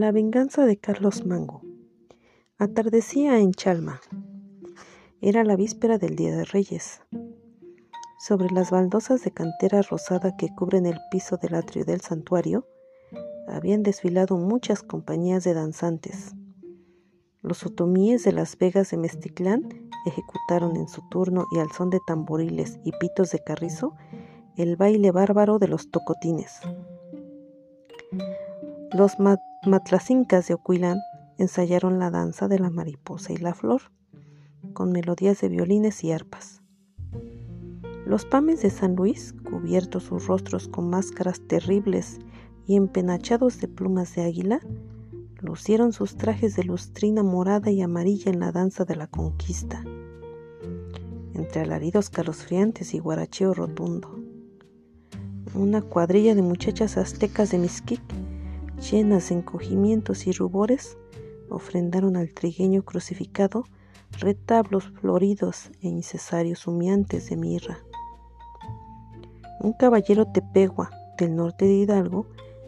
La venganza de Carlos Mango. Atardecía en Chalma. Era la víspera del Día de Reyes. Sobre las baldosas de cantera rosada que cubren el piso del atrio del santuario, habían desfilado muchas compañías de danzantes. Los otomíes de las Vegas de Mesticlán ejecutaron en su turno y al son de tamboriles y pitos de carrizo el baile bárbaro de los tocotines. Los matlacincas de Ocuilán ensayaron la danza de la mariposa y la flor, con melodías de violines y arpas. Los pames de San Luis, cubiertos sus rostros con máscaras terribles y empenachados de plumas de águila, lucieron sus trajes de lustrina morada y amarilla en la danza de la conquista, entre alaridos calosfriantes y guaracheo rotundo. Una cuadrilla de muchachas aztecas de Mizquic llenas de encogimientos y rubores, ofrendaron al trigueño crucificado retablos floridos e incesarios humeantes de mirra. Un caballero tepegua del norte de Hidalgo,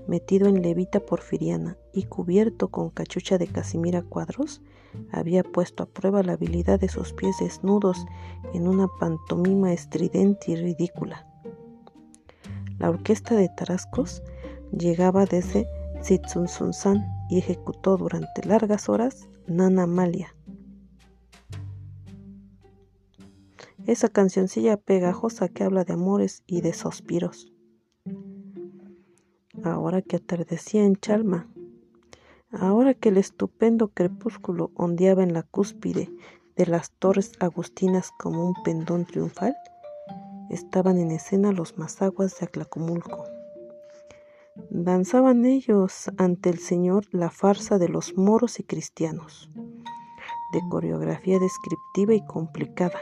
metido en levita porfiriana y cubierto con cachucha de casimira cuadros, había puesto a prueba la habilidad de sus pies desnudos en una pantomima estridente y ridícula. La orquesta de tarascos llegaba desde San y ejecutó durante largas horas Nana Malia. Esa cancioncilla pegajosa que habla de amores y de suspiros. Ahora que atardecía en Chalma, ahora que el estupendo crepúsculo ondeaba en la cúspide de las torres agustinas como un pendón triunfal, estaban en escena los mazaguas de Aclacomulco. Danzaban ellos ante el Señor la farsa de los moros y cristianos, de coreografía descriptiva y complicada.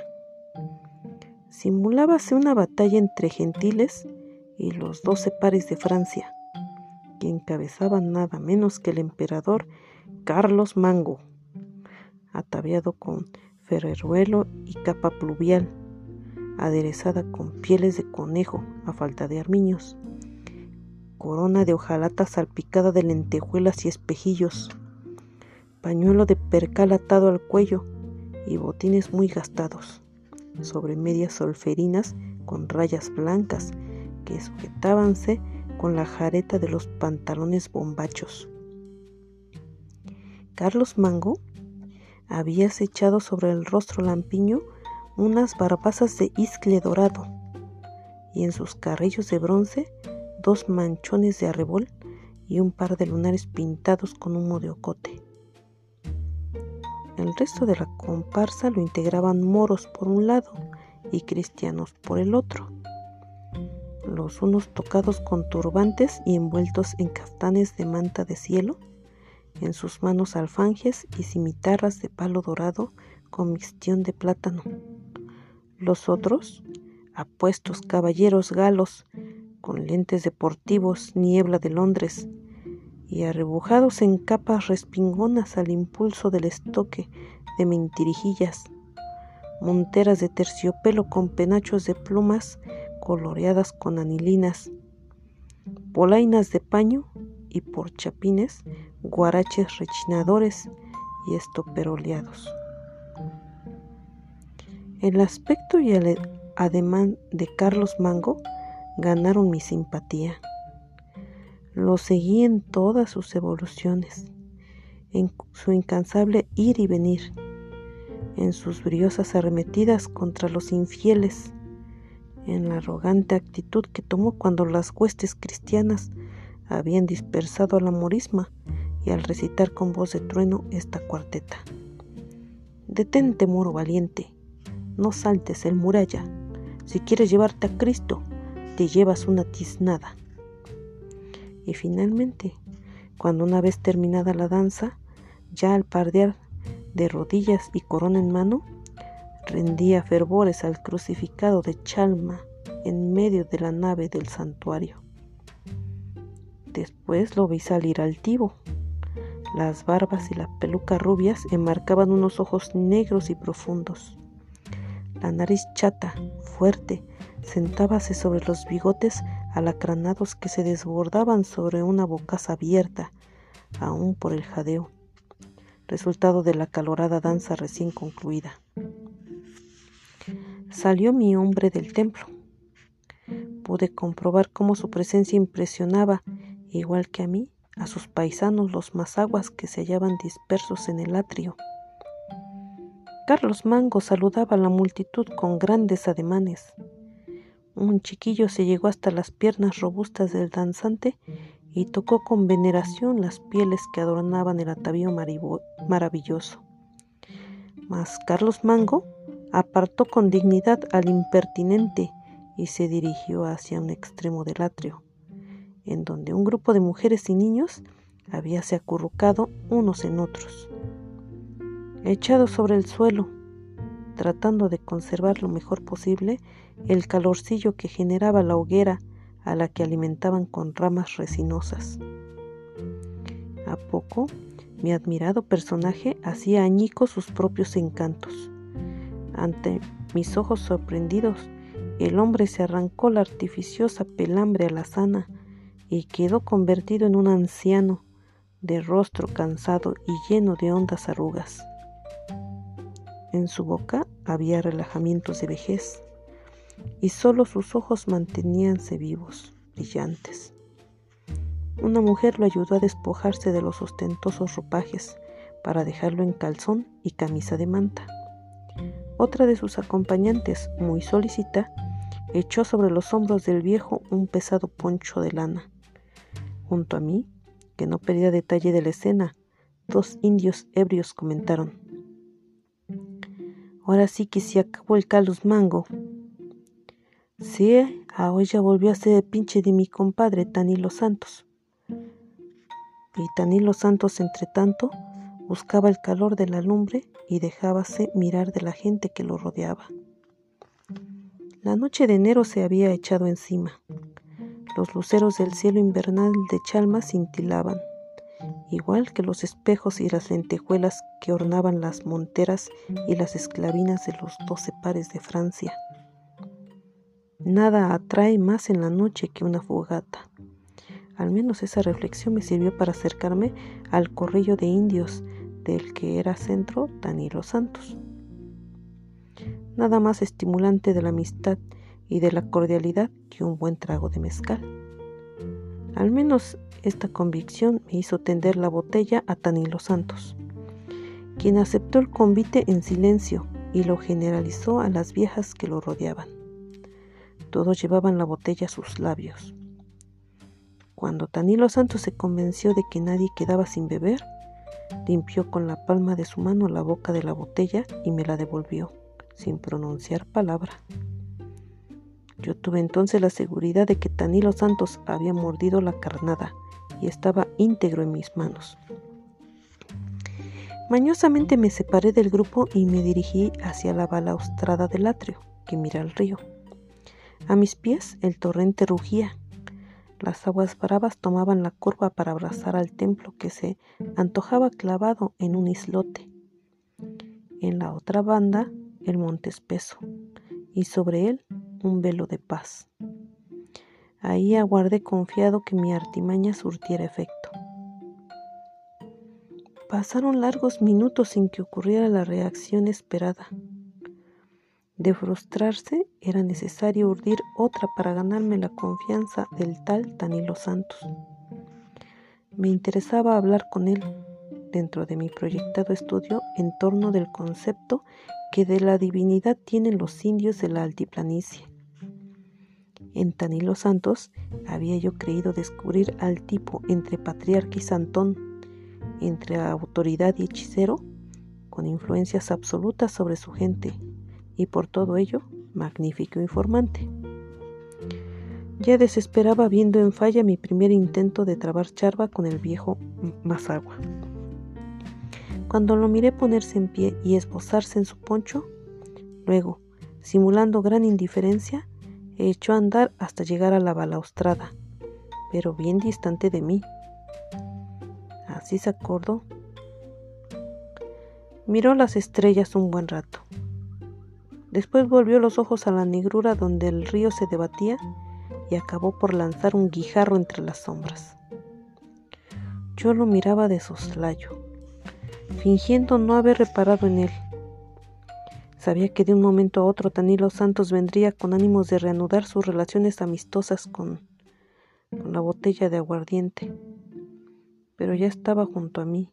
Simulábase una batalla entre gentiles y los doce pares de Francia, que encabezaban nada menos que el emperador Carlos Mango, ataviado con ferreruelo y capa pluvial, aderezada con pieles de conejo a falta de armiños corona de hojalata salpicada de lentejuelas y espejillos, pañuelo de percal atado al cuello y botines muy gastados, sobre medias solferinas con rayas blancas que sujetábanse con la jareta de los pantalones bombachos. Carlos Mango había echado sobre el rostro lampiño unas barbazas de iscle dorado y en sus carrillos de bronce dos manchones de arrebol y un par de lunares pintados con humo de ocote. El resto de la comparsa lo integraban moros por un lado y cristianos por el otro, los unos tocados con turbantes y envueltos en caftanes de manta de cielo, en sus manos alfanjes y cimitarras de palo dorado con mixtión de plátano. Los otros, apuestos caballeros galos, con lentes deportivos, niebla de Londres, y arrebujados en capas respingonas al impulso del estoque de mentirijillas, monteras de terciopelo con penachos de plumas coloreadas con anilinas, polainas de paño y por chapines, guaraches rechinadores y estoperoleados. El aspecto y el ademán de Carlos Mango ganaron mi simpatía. Lo seguí en todas sus evoluciones, en su incansable ir y venir, en sus briosas arremetidas contra los infieles, en la arrogante actitud que tomó cuando las huestes cristianas habían dispersado a la morisma y al recitar con voz de trueno esta cuarteta. Detente, moro valiente, no saltes el muralla, si quieres llevarte a Cristo, te llevas una tiznada. Y finalmente, cuando una vez terminada la danza, ya al pardear de rodillas y corona en mano, rendía fervores al crucificado de Chalma en medio de la nave del santuario. Después lo vi salir altivo. Las barbas y las pelucas rubias enmarcaban unos ojos negros y profundos. La nariz chata, fuerte, sentábase sobre los bigotes alacranados que se desbordaban sobre una bocaza abierta, aún por el jadeo, resultado de la calorada danza recién concluida. Salió mi hombre del templo. Pude comprobar cómo su presencia impresionaba, igual que a mí, a sus paisanos los mazaguas que se hallaban dispersos en el atrio. Carlos Mango saludaba a la multitud con grandes ademanes. Un chiquillo se llegó hasta las piernas robustas del danzante y tocó con veneración las pieles que adornaban el atavío maravilloso. Mas Carlos Mango apartó con dignidad al impertinente y se dirigió hacia un extremo del atrio, en donde un grupo de mujeres y niños habíase acurrucado unos en otros. Echados sobre el suelo, tratando de conservar lo mejor posible el calorcillo que generaba la hoguera a la que alimentaban con ramas resinosas. A poco, mi admirado personaje hacía añicos sus propios encantos. Ante mis ojos sorprendidos, el hombre se arrancó la artificiosa pelambre alazana y quedó convertido en un anciano de rostro cansado y lleno de hondas arrugas. En su boca había relajamientos de vejez y solo sus ojos manteníanse vivos, brillantes. Una mujer lo ayudó a despojarse de los ostentosos ropajes para dejarlo en calzón y camisa de manta. Otra de sus acompañantes, muy solícita, echó sobre los hombros del viejo un pesado poncho de lana. Junto a mí, que no perdía detalle de la escena, dos indios ebrios comentaron. Ahora sí que se acabó el Carlos Mango. Sí, ahora ya volvió a ser el pinche de mi compadre Tanilo Santos. Y Tanilo Santos, entre tanto, buscaba el calor de la lumbre y dejábase mirar de la gente que lo rodeaba. La noche de enero se había echado encima. Los luceros del cielo invernal de Chalma cintilaban, igual que los espejos y las lentejuelas que ornaban las monteras y las esclavinas de los doce pares de Francia. Nada atrae más en la noche que una fogata. Al menos esa reflexión me sirvió para acercarme al corrillo de indios del que era centro Danilo Santos. Nada más estimulante de la amistad y de la cordialidad que un buen trago de mezcal. Al menos esta convicción me hizo tender la botella a Tanilo Santos, quien aceptó el convite en silencio y lo generalizó a las viejas que lo rodeaban. Todos llevaban la botella a sus labios. Cuando Tanilo Santos se convenció de que nadie quedaba sin beber, limpió con la palma de su mano la boca de la botella y me la devolvió, sin pronunciar palabra. Yo tuve entonces la seguridad de que Tanilo Santos había mordido la carnada y estaba íntegro en mis manos. Mañosamente me separé del grupo y me dirigí hacia la balaustrada del atrio, que mira al río. A mis pies el torrente rugía. Las aguas bravas tomaban la curva para abrazar al templo que se antojaba clavado en un islote. En la otra banda el monte espeso y sobre él un velo de paz. Ahí aguardé confiado que mi artimaña surtiera efecto. Pasaron largos minutos sin que ocurriera la reacción esperada. De frustrarse, era necesario urdir otra para ganarme la confianza del tal Danilo Santos. Me interesaba hablar con él dentro de mi proyectado estudio en torno del concepto que de la divinidad tienen los indios de la altiplanicie. En Tanilo Santos había yo creído descubrir al tipo entre patriarca y santón, entre autoridad y hechicero, con influencias absolutas sobre su gente y por todo ello magnífico informante. Ya desesperaba viendo en falla mi primer intento de trabar charva con el viejo Mazagua. Cuando lo miré ponerse en pie y esbozarse en su poncho, luego, simulando gran indiferencia, echó a andar hasta llegar a la balaustrada, pero bien distante de mí. Así se acordó. Miró las estrellas un buen rato. Después volvió los ojos a la negrura donde el río se debatía y acabó por lanzar un guijarro entre las sombras. Yo lo miraba de soslayo, fingiendo no haber reparado en él. Sabía que de un momento a otro Danilo Santos vendría con ánimos de reanudar sus relaciones amistosas con, con la botella de aguardiente. Pero ya estaba junto a mí.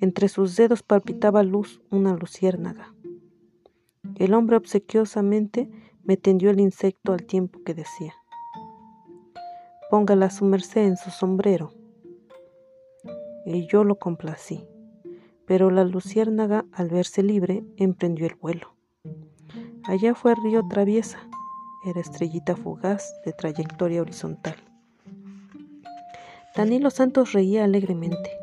Entre sus dedos palpitaba luz una luciérnaga. El hombre obsequiosamente me tendió el insecto al tiempo que decía, póngala a su merced en su sombrero. Y yo lo complací, pero la luciérnaga, al verse libre, emprendió el vuelo. Allá fue río traviesa, era estrellita fugaz de trayectoria horizontal. Danilo Santos reía alegremente.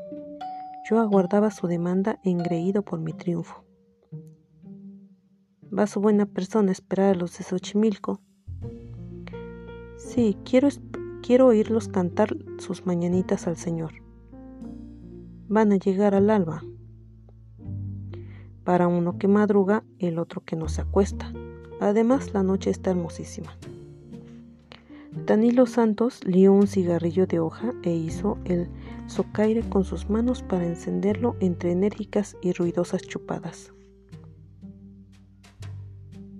Yo aguardaba su demanda engreído por mi triunfo. ¿Va su buena persona a esperar a los de Xochimilco? Sí, quiero, quiero oírlos cantar sus mañanitas al Señor. Van a llegar al alba. Para uno que madruga, el otro que no se acuesta. Además, la noche está hermosísima. Danilo Santos lió un cigarrillo de hoja e hizo el socaire con sus manos para encenderlo entre enérgicas y ruidosas chupadas.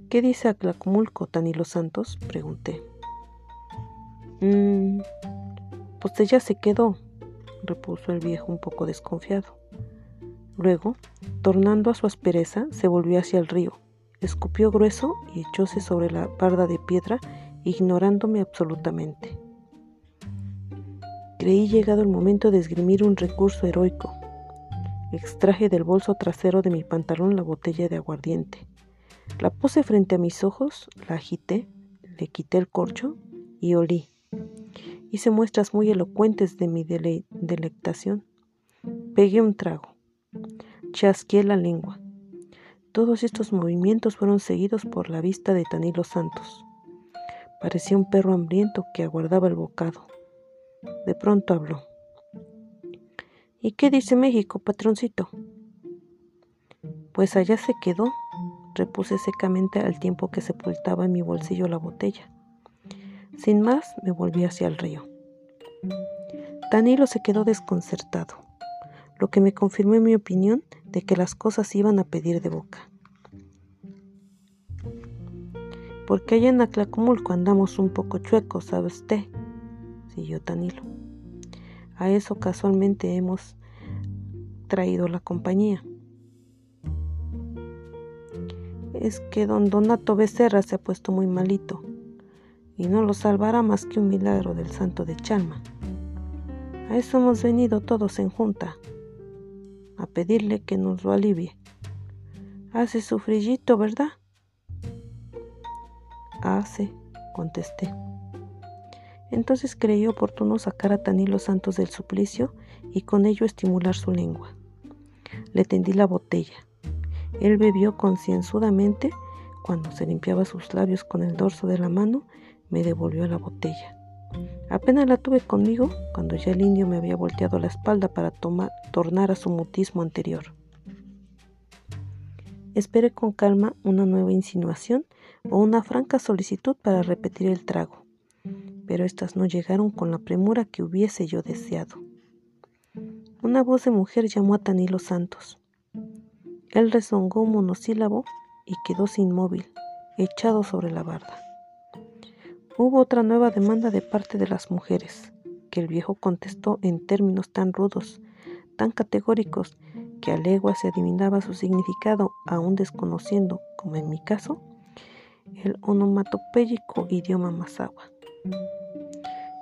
¿Qué dice Aclacumulco, Danilo Santos? pregunté. Mmm, pues ya se quedó, repuso el viejo un poco desconfiado. Luego, tornando a su aspereza, se volvió hacia el río, escupió grueso y echóse sobre la barda de piedra, ignorándome absolutamente. Creí llegado el momento de esgrimir un recurso heroico. Extraje del bolso trasero de mi pantalón la botella de aguardiente la puse frente a mis ojos, la agité, le quité el corcho y olí. Hice muestras muy elocuentes de mi delectación. Pegué un trago. Chasqué la lengua. Todos estos movimientos fueron seguidos por la vista de Tanilo Santos. Parecía un perro hambriento que aguardaba el bocado. De pronto habló. ¿Y qué dice México, patroncito? Pues allá se quedó, repuse secamente al tiempo que sepultaba en mi bolsillo la botella. Sin más, me volví hacia el río. Danilo se quedó desconcertado, lo que me confirmó mi opinión de que las cosas iban a pedir de boca. Porque allá en Aclacumulco andamos un poco chuecos, ¿sabe usted? siguió Danilo. A eso casualmente hemos traído la compañía es que don Donato Becerra se ha puesto muy malito y no lo salvará más que un milagro del santo de Chalma. A eso hemos venido todos en junta, a pedirle que nos lo alivie. Hace su frillito, ¿verdad? Hace, contesté. Entonces creí oportuno sacar a Tanilo Santos del suplicio y con ello estimular su lengua. Le tendí la botella él bebió concienzudamente. Cuando se limpiaba sus labios con el dorso de la mano, me devolvió la botella. Apenas la tuve conmigo cuando ya el indio me había volteado la espalda para tornar a su mutismo anterior. Esperé con calma una nueva insinuación o una franca solicitud para repetir el trago, pero éstas no llegaron con la premura que hubiese yo deseado. Una voz de mujer llamó a Tanilo Santos. Él rezongó un monosílabo y quedóse inmóvil, echado sobre la barda. Hubo otra nueva demanda de parte de las mujeres, que el viejo contestó en términos tan rudos, tan categóricos, que a legua se adivinaba su significado, aún desconociendo, como en mi caso, el onomatopéyico idioma mazagua.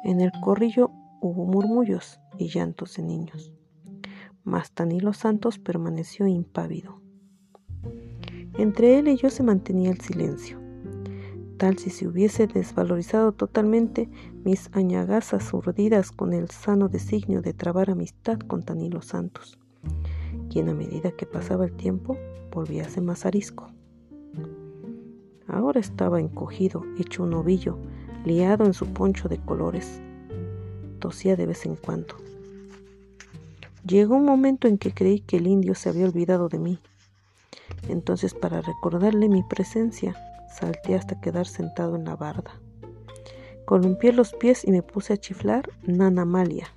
En el corrillo hubo murmullos y llantos de niños mas Danilo Santos permaneció impávido. Entre él y yo se mantenía el silencio, tal si se hubiese desvalorizado totalmente mis añagazas urdidas con el sano designio de trabar amistad con Danilo Santos, quien a medida que pasaba el tiempo volvía a ser más arisco. Ahora estaba encogido, hecho un ovillo, liado en su poncho de colores. Tosía de vez en cuando. Llegó un momento en que creí que el indio se había olvidado de mí. Entonces, para recordarle mi presencia, salté hasta quedar sentado en la barda. Columpié los pies y me puse a chiflar Nana Malia.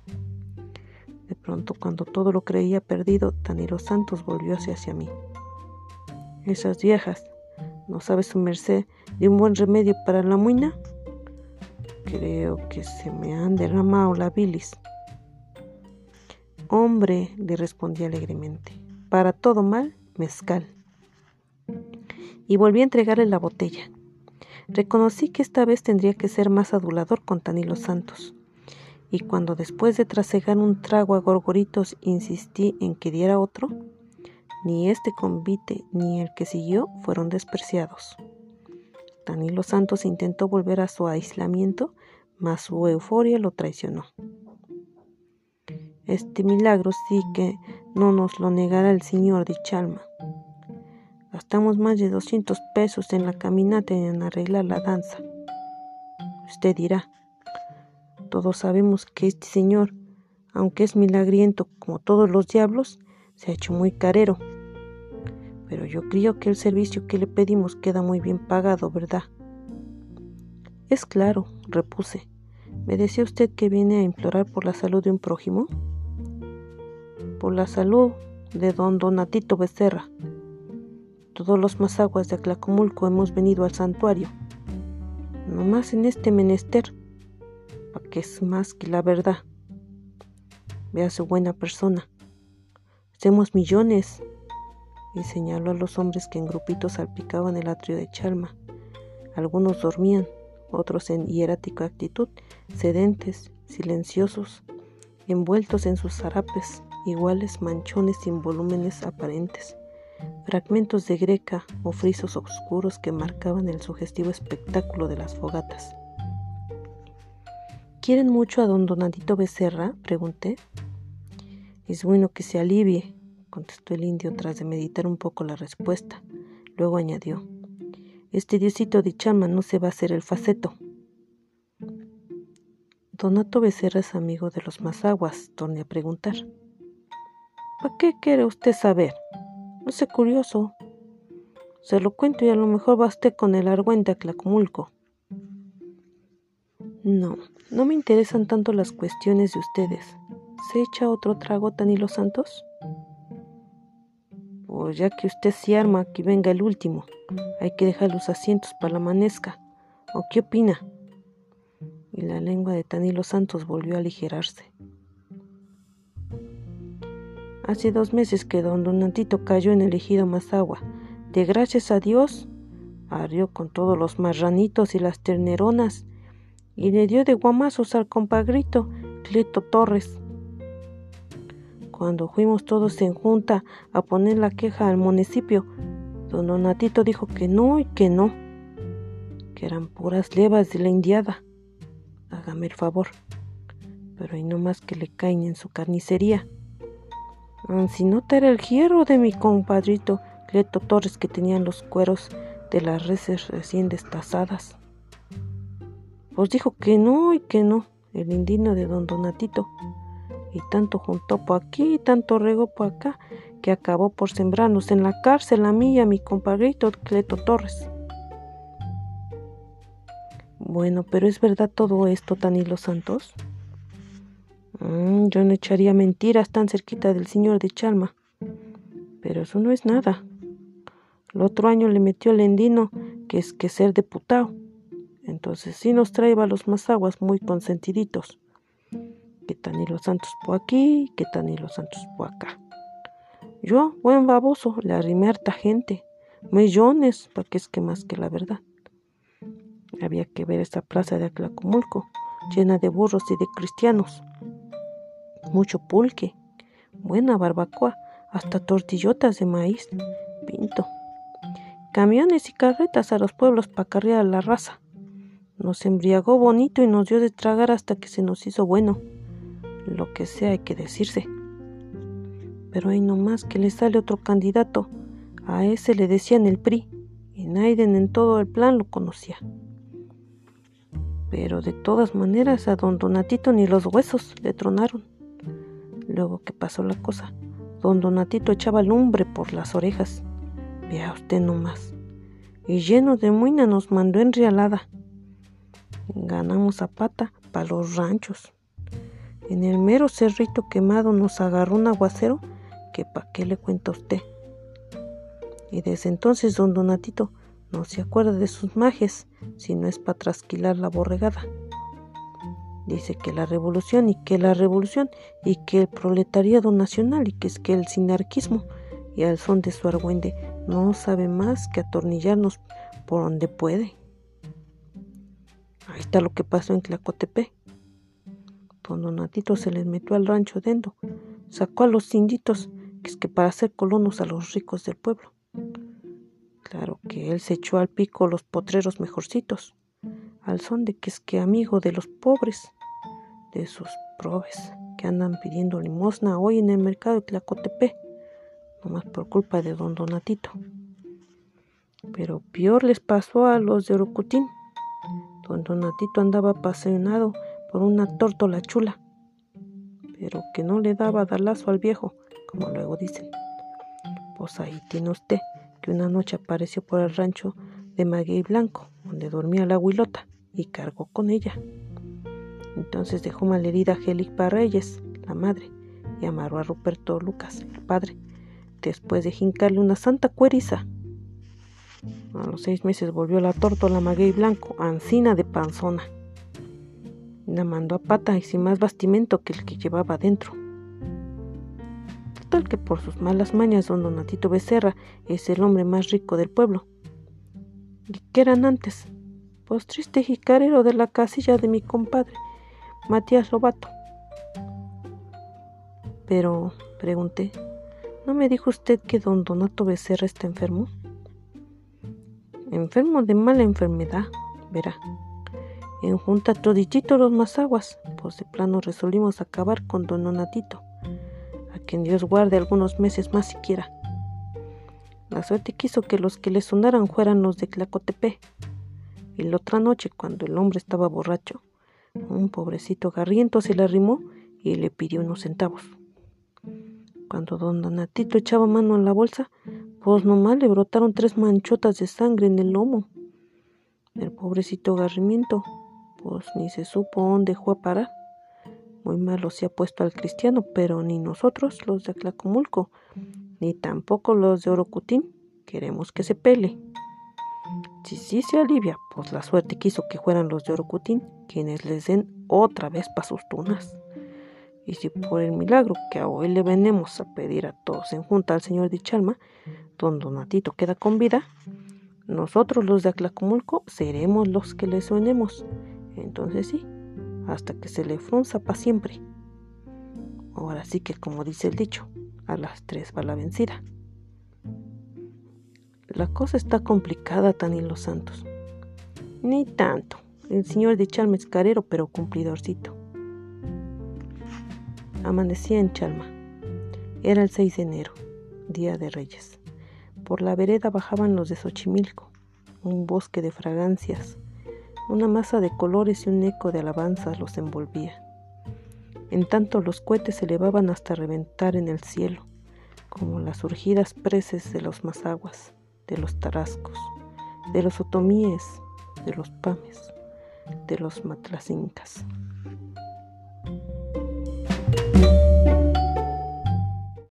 De pronto, cuando todo lo creía perdido, Danilo Santos volvió hacia mí. Esas viejas, ¿no sabe su merced de un buen remedio para la muina? Creo que se me han derramado la bilis. Hombre, le respondí alegremente, para todo mal, mezcal. Y volví a entregarle la botella. Reconocí que esta vez tendría que ser más adulador con Tanilo Santos. Y cuando después de trasegar un trago a gorgoritos insistí en que diera otro, ni este convite ni el que siguió fueron despreciados. Danilo Santos intentó volver a su aislamiento, mas su euforia lo traicionó. Este milagro sí que no nos lo negará el señor de Chalma. Gastamos más de 200 pesos en la caminata y en arreglar la danza. Usted dirá, todos sabemos que este señor, aunque es milagriento como todos los diablos, se ha hecho muy carero. Pero yo creo que el servicio que le pedimos queda muy bien pagado, ¿verdad? Es claro, repuse. ¿Me decía usted que viene a implorar por la salud de un prójimo? Por la salud de don Donatito Becerra. Todos los mazaguas de Aclacomulco hemos venido al santuario. No más en este menester, para que es más que la verdad. Vea su buena persona. Hacemos millones. Y señaló a los hombres que en grupitos salpicaban el atrio de Chalma. Algunos dormían, otros en hierática actitud, sedentes, silenciosos, envueltos en sus zarapes, iguales manchones sin volúmenes aparentes fragmentos de greca o frisos oscuros que marcaban el sugestivo espectáculo de las fogatas. ¿Quieren mucho a don Donadito Becerra? pregunté. Es bueno que se alivie, contestó el indio tras de meditar un poco la respuesta. Luego añadió, este diosito de chama no se va a hacer el faceto. Donato Becerra es amigo de los mazaguas, torné a preguntar. ¿Para qué quiere usted saber? No sé curioso. Se lo cuento y a lo mejor basté con el argüente a Clacumulco. No, no me interesan tanto las cuestiones de ustedes. ¿Se echa otro trago, Tanilo Santos? Pues ya que usted se arma, que venga el último. Hay que dejar los asientos para la amanezca. ¿O qué opina? Y la lengua de Tanilo Santos volvió a aligerarse. Hace dos meses que don Donatito cayó en el ejido Mazagua. De gracias a Dios, arrió con todos los marranitos y las terneronas y le dio de guamazos al compagrito Cleto Torres. Cuando fuimos todos en junta a poner la queja al municipio, don Donatito dijo que no y que no, que eran puras levas de la indiada. Hágame el favor, pero hay no más que le caen en su carnicería. Si nota era el hierro de mi compadrito Cleto Torres que tenían los cueros de las reses recién destazadas. Pues dijo que no y que no, el indino de don Donatito. Y tanto juntó por aquí y tanto regó por acá, que acabó por sembrarnos en la cárcel a mí y a mi compadrito Cleto Torres. Bueno, pero ¿es verdad todo esto, Tanilo Santos? Mm, yo no echaría mentiras tan cerquita del señor de Chalma. Pero eso no es nada. El otro año le metió el endino que es que ser deputado. Entonces sí nos trae a los mazaguas muy consentiditos. Que tan y los santos por aquí, que tan y los santos por acá. Yo, buen baboso, le arrimé harta gente. Millones, para que es que más que la verdad. Había que ver esa plaza de Aclacumulco, llena de burros y de cristianos mucho pulque, buena barbacoa, hasta tortillotas de maíz, pinto. Camiones y carretas a los pueblos para carrear la raza. Nos embriagó bonito y nos dio de tragar hasta que se nos hizo bueno. Lo que sea hay que decirse. Pero hay nomás que le sale otro candidato. A ese le decían el PRI, y Naiden en todo el plan lo conocía. Pero de todas maneras a don Donatito ni los huesos le tronaron. Luego que pasó la cosa, don Donatito echaba lumbre por las orejas. Vea usted nomás. Y lleno de muina nos mandó en rialada. Ganamos a pata para los ranchos. En el mero cerrito quemado nos agarró un aguacero que pa' qué le cuenta usted. Y desde entonces don Donatito no se acuerda de sus majes, si no es para trasquilar la borregada. Dice que la revolución y que la revolución y que el proletariado nacional y que es que el sinarquismo y al son de su argüende no sabe más que atornillarnos por donde puede. Ahí está lo que pasó en Tlacotepe. Don Donatito se les metió al rancho dentro, sacó a los inditos, que es que para hacer colonos a los ricos del pueblo. Claro que él se echó al pico los potreros mejorcitos, al son de que es que amigo de los pobres de sus probes que andan pidiendo limosna hoy en el mercado de Tlacotepe, nomás por culpa de don Donatito. Pero peor les pasó a los de Orocutín. Don Donatito andaba apasionado por una tórtola chula, pero que no le daba dalazo al viejo, como luego dicen. Pues ahí tiene usted que una noche apareció por el rancho de Maguey Blanco, donde dormía la huilota, y cargó con ella. Entonces dejó malherida a Gélica Reyes, la madre, y amarró a Ruperto Lucas, el padre, después de jincarle una santa cueriza. A los seis meses volvió la tórtola maguey blanco, ancina de panzona. La mandó a pata y sin más bastimento que el que llevaba adentro. Tal que por sus malas mañas don Donatito Becerra es el hombre más rico del pueblo. ¿Y qué eran antes? Pues triste jicarero de la casilla de mi compadre, Matías Lobato. Pero, pregunté, ¿no me dijo usted que don Donato Becerra está enfermo? Enfermo de mala enfermedad, verá. En junta toditito los mazaguas, pues de plano resolvimos acabar con don Donatito, a quien Dios guarde algunos meses más siquiera. La suerte quiso que los que le sonaran fueran los de Clacotepe. Y la otra noche, cuando el hombre estaba borracho, un pobrecito garriento se le arrimó y le pidió unos centavos. Cuando don Donatito echaba mano en la bolsa, pues nomás le brotaron tres manchotas de sangre en el lomo. El pobrecito garrimiento, pues ni se supo dónde fue a parar. Muy malo se ha puesto al cristiano, pero ni nosotros, los de Tlacomulco, ni tampoco los de Orocutín, queremos que se pele. Si sí se alivia, pues la suerte quiso que fueran los de Orocutín quienes les den otra vez pa' sus tunas. Y si por el milagro que hoy le venemos a pedir a todos en junta al señor Dichalma, don Donatito queda con vida, nosotros los de Aclacumulco seremos los que le suenemos. Entonces sí, hasta que se le frunza para siempre. Ahora sí que como dice el dicho, a las tres va la vencida. La cosa está complicada, Tani los Santos. Ni tanto. El señor de Chalma es carero, pero cumplidorcito. Amanecía en Chalma. Era el 6 de enero, día de Reyes. Por la vereda bajaban los de Xochimilco, un bosque de fragancias, una masa de colores y un eco de alabanzas los envolvía. En tanto los cohetes se elevaban hasta reventar en el cielo, como las urgidas preces de los mazaguas de los tarascos, de los otomíes, de los pames, de los matlacincas.